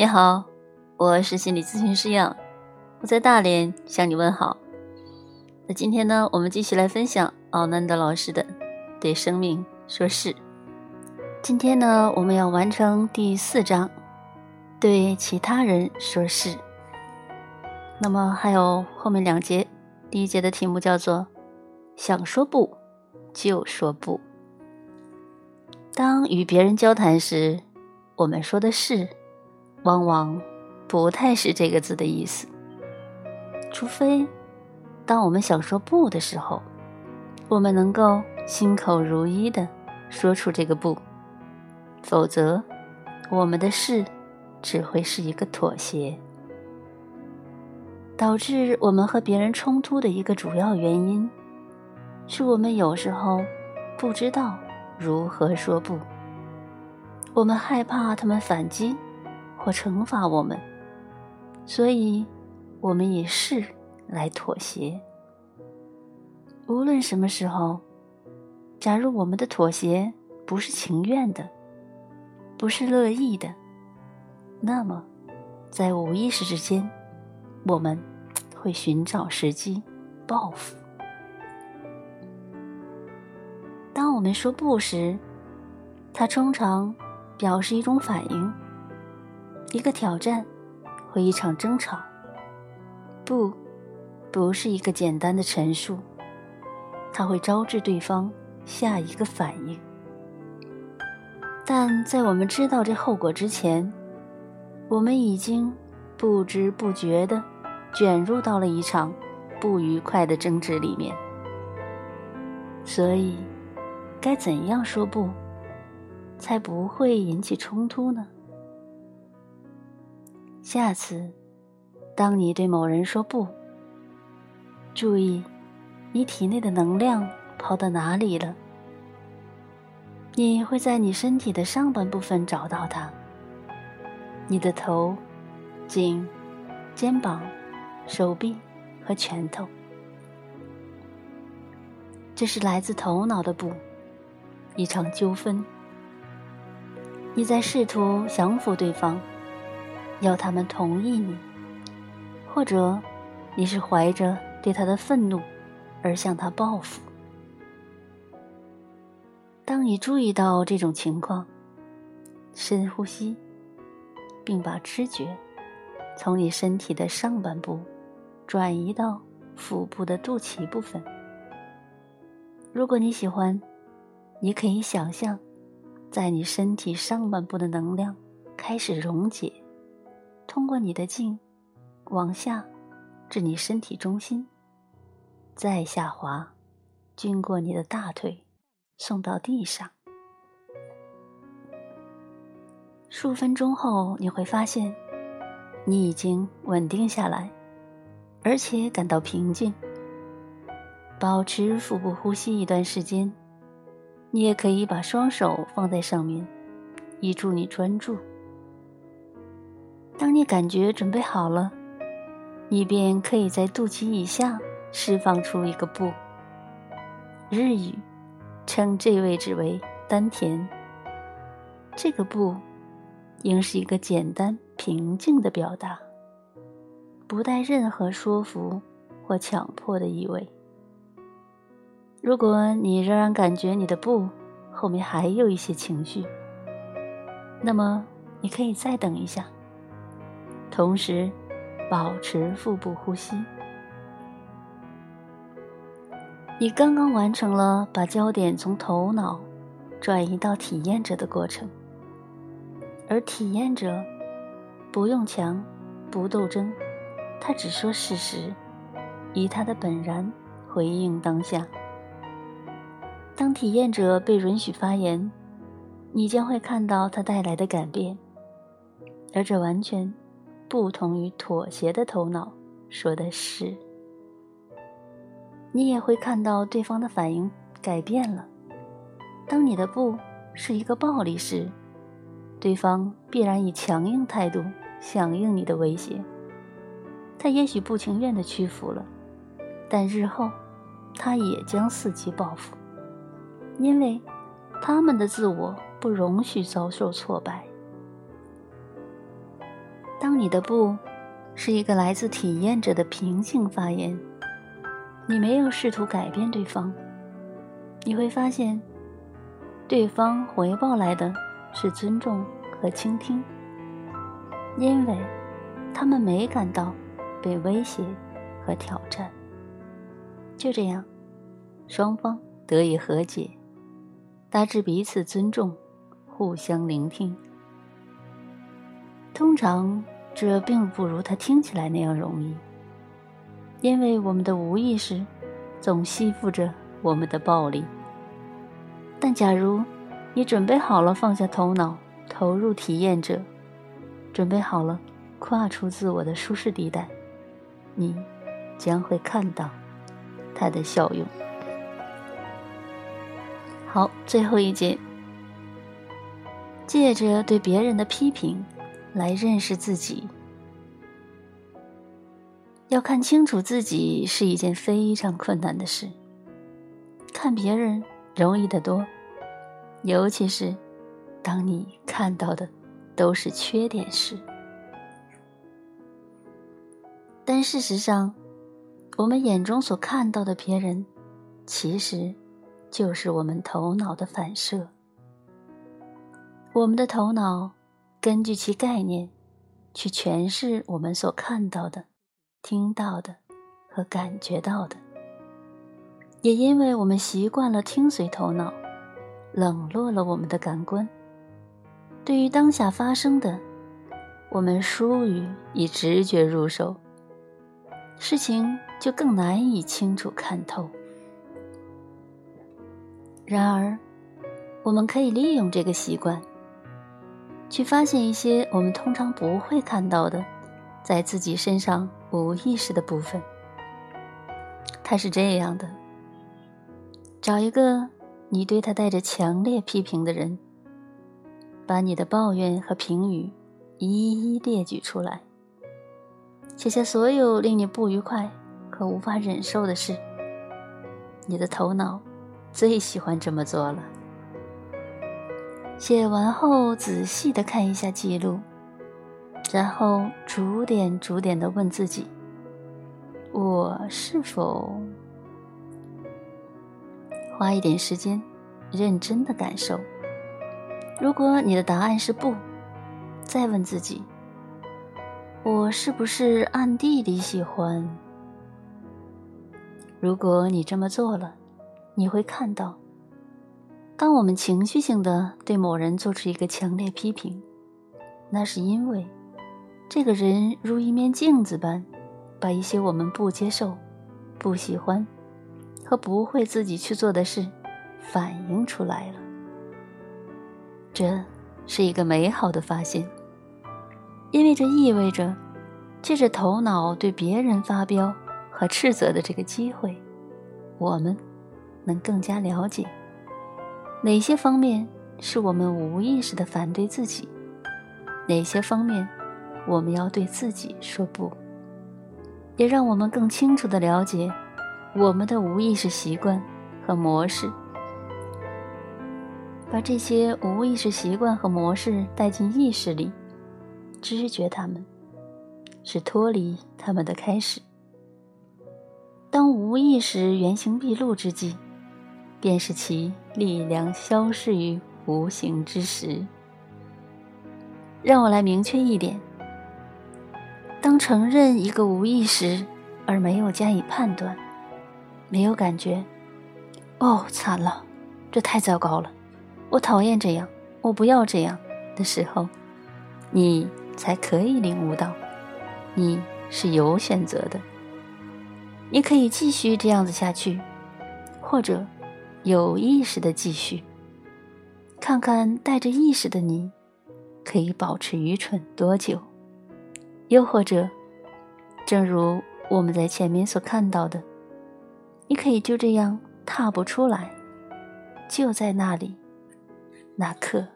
你好，我是心理咨询师杨，我在大连向你问好。那今天呢，我们继续来分享奥南德老师的《对生命说是》。今天呢，我们要完成第四章，对其他人说是。那么还有后面两节，第一节的题目叫做“想说不就说不”。当与别人交谈时，我们说的是。往往不太是这个字的意思，除非当我们想说不的时候，我们能够心口如一的说出这个不，否则我们的是只会是一个妥协。导致我们和别人冲突的一个主要原因，是我们有时候不知道如何说不，我们害怕他们反击。或惩罚我们，所以，我们以是来妥协。无论什么时候，假如我们的妥协不是情愿的，不是乐意的，那么，在无意识之间，我们会寻找时机报复。当我们说不时，它通常表示一种反应。一个挑战，或一场争吵，不，不是一个简单的陈述，它会招致对方下一个反应。但在我们知道这后果之前，我们已经不知不觉地卷入到了一场不愉快的争执里面。所以，该怎样说不，才不会引起冲突呢？下次，当你对某人说不，注意你体内的能量跑到哪里了。你会在你身体的上半部分找到它，你的头、颈、肩膀、手臂和拳头。这是来自头脑的不，一场纠纷。你在试图降服对方。要他们同意你，或者你是怀着对他的愤怒而向他报复。当你注意到这种情况，深呼吸，并把知觉从你身体的上半部转移到腹部的肚脐部分。如果你喜欢，你可以想象，在你身体上半部的能量开始溶解。通过你的颈，往下，至你身体中心，再下滑，经过你的大腿，送到地上。数分钟后，你会发现，你已经稳定下来，而且感到平静。保持腹部呼吸一段时间，你也可以把双手放在上面，以助你专注。当你感觉准备好了，你便可以在肚脐以下释放出一个不。日语称这位置为丹田。这个不应是一个简单平静的表达，不带任何说服或强迫的意味。如果你仍然感觉你的不后面还有一些情绪，那么你可以再等一下。同时，保持腹部呼吸。你刚刚完成了把焦点从头脑转移到体验者的过程，而体验者不用强，不斗争，他只说事实，以他的本然回应当下。当体验者被允许发言，你将会看到他带来的改变，而这完全。不同于妥协的头脑说的是，你也会看到对方的反应改变了。当你的不是一个暴力时，对方必然以强硬态度响应你的威胁。他也许不情愿的屈服了，但日后他也将伺机报复，因为他们的自我不容许遭受挫败。当你的不是一个来自体验者的平静发言，你没有试图改变对方，你会发现，对方回报来的是尊重和倾听，因为他们没感到被威胁和挑战。就这样，双方得以和解，达至彼此尊重、互相聆听。通常，这并不如他听起来那样容易，因为我们的无意识总吸附着我们的暴力。但假如你准备好了放下头脑，投入体验者，准备好了跨出自我的舒适地带，你将会看到。它的效用。好，最后一节，借着对别人的批评来认识自己。要看清楚自己是一件非常困难的事，看别人容易得多，尤其是当你看到的都是缺点时。但事实上，我们眼中所看到的别人，其实就是我们头脑的反射。我们的头脑根据其概念去诠释我们所看到的、听到的和感觉到的。也因为我们习惯了听随头脑，冷落了我们的感官，对于当下发生的，我们疏于以直觉入手。事情就更难以清楚看透。然而，我们可以利用这个习惯，去发现一些我们通常不会看到的，在自己身上无意识的部分。它是这样的：找一个你对他带着强烈批评的人，把你的抱怨和评语一一列举出来。写下所有令你不愉快和无法忍受的事。你的头脑最喜欢这么做了。写完后，仔细的看一下记录，然后逐点逐点的问自己：我是否花一点时间，认真的感受？如果你的答案是不，再问自己。我是不是暗地里喜欢？如果你这么做了，你会看到，当我们情绪性的对某人做出一个强烈批评，那是因为这个人如一面镜子般，把一些我们不接受、不喜欢和不会自己去做的事反映出来了。这是一个美好的发现。因为这意味着，借着头脑对别人发飙和斥责的这个机会，我们能更加了解哪些方面是我们无意识的反对自己，哪些方面我们要对自己说不，也让我们更清楚的了解我们的无意识习惯和模式，把这些无意识习惯和模式带进意识里。知觉他们，是脱离他们的开始。当无意识原形毕露之际，便是其力量消逝于无形之时。让我来明确一点：当承认一个无意识而没有加以判断，没有感觉，哦，惨了，这太糟糕了，我讨厌这样，我不要这样的时候，你。才可以领悟到，你是有选择的。你可以继续这样子下去，或者有意识的继续，看看带着意识的你可以保持愚蠢多久。又或者，正如我们在前面所看到的，你可以就这样踏不出来，就在那里，那刻。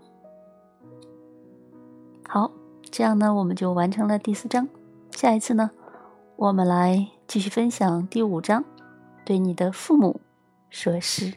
好。这样呢，我们就完成了第四章。下一次呢，我们来继续分享第五章，对你的父母说是。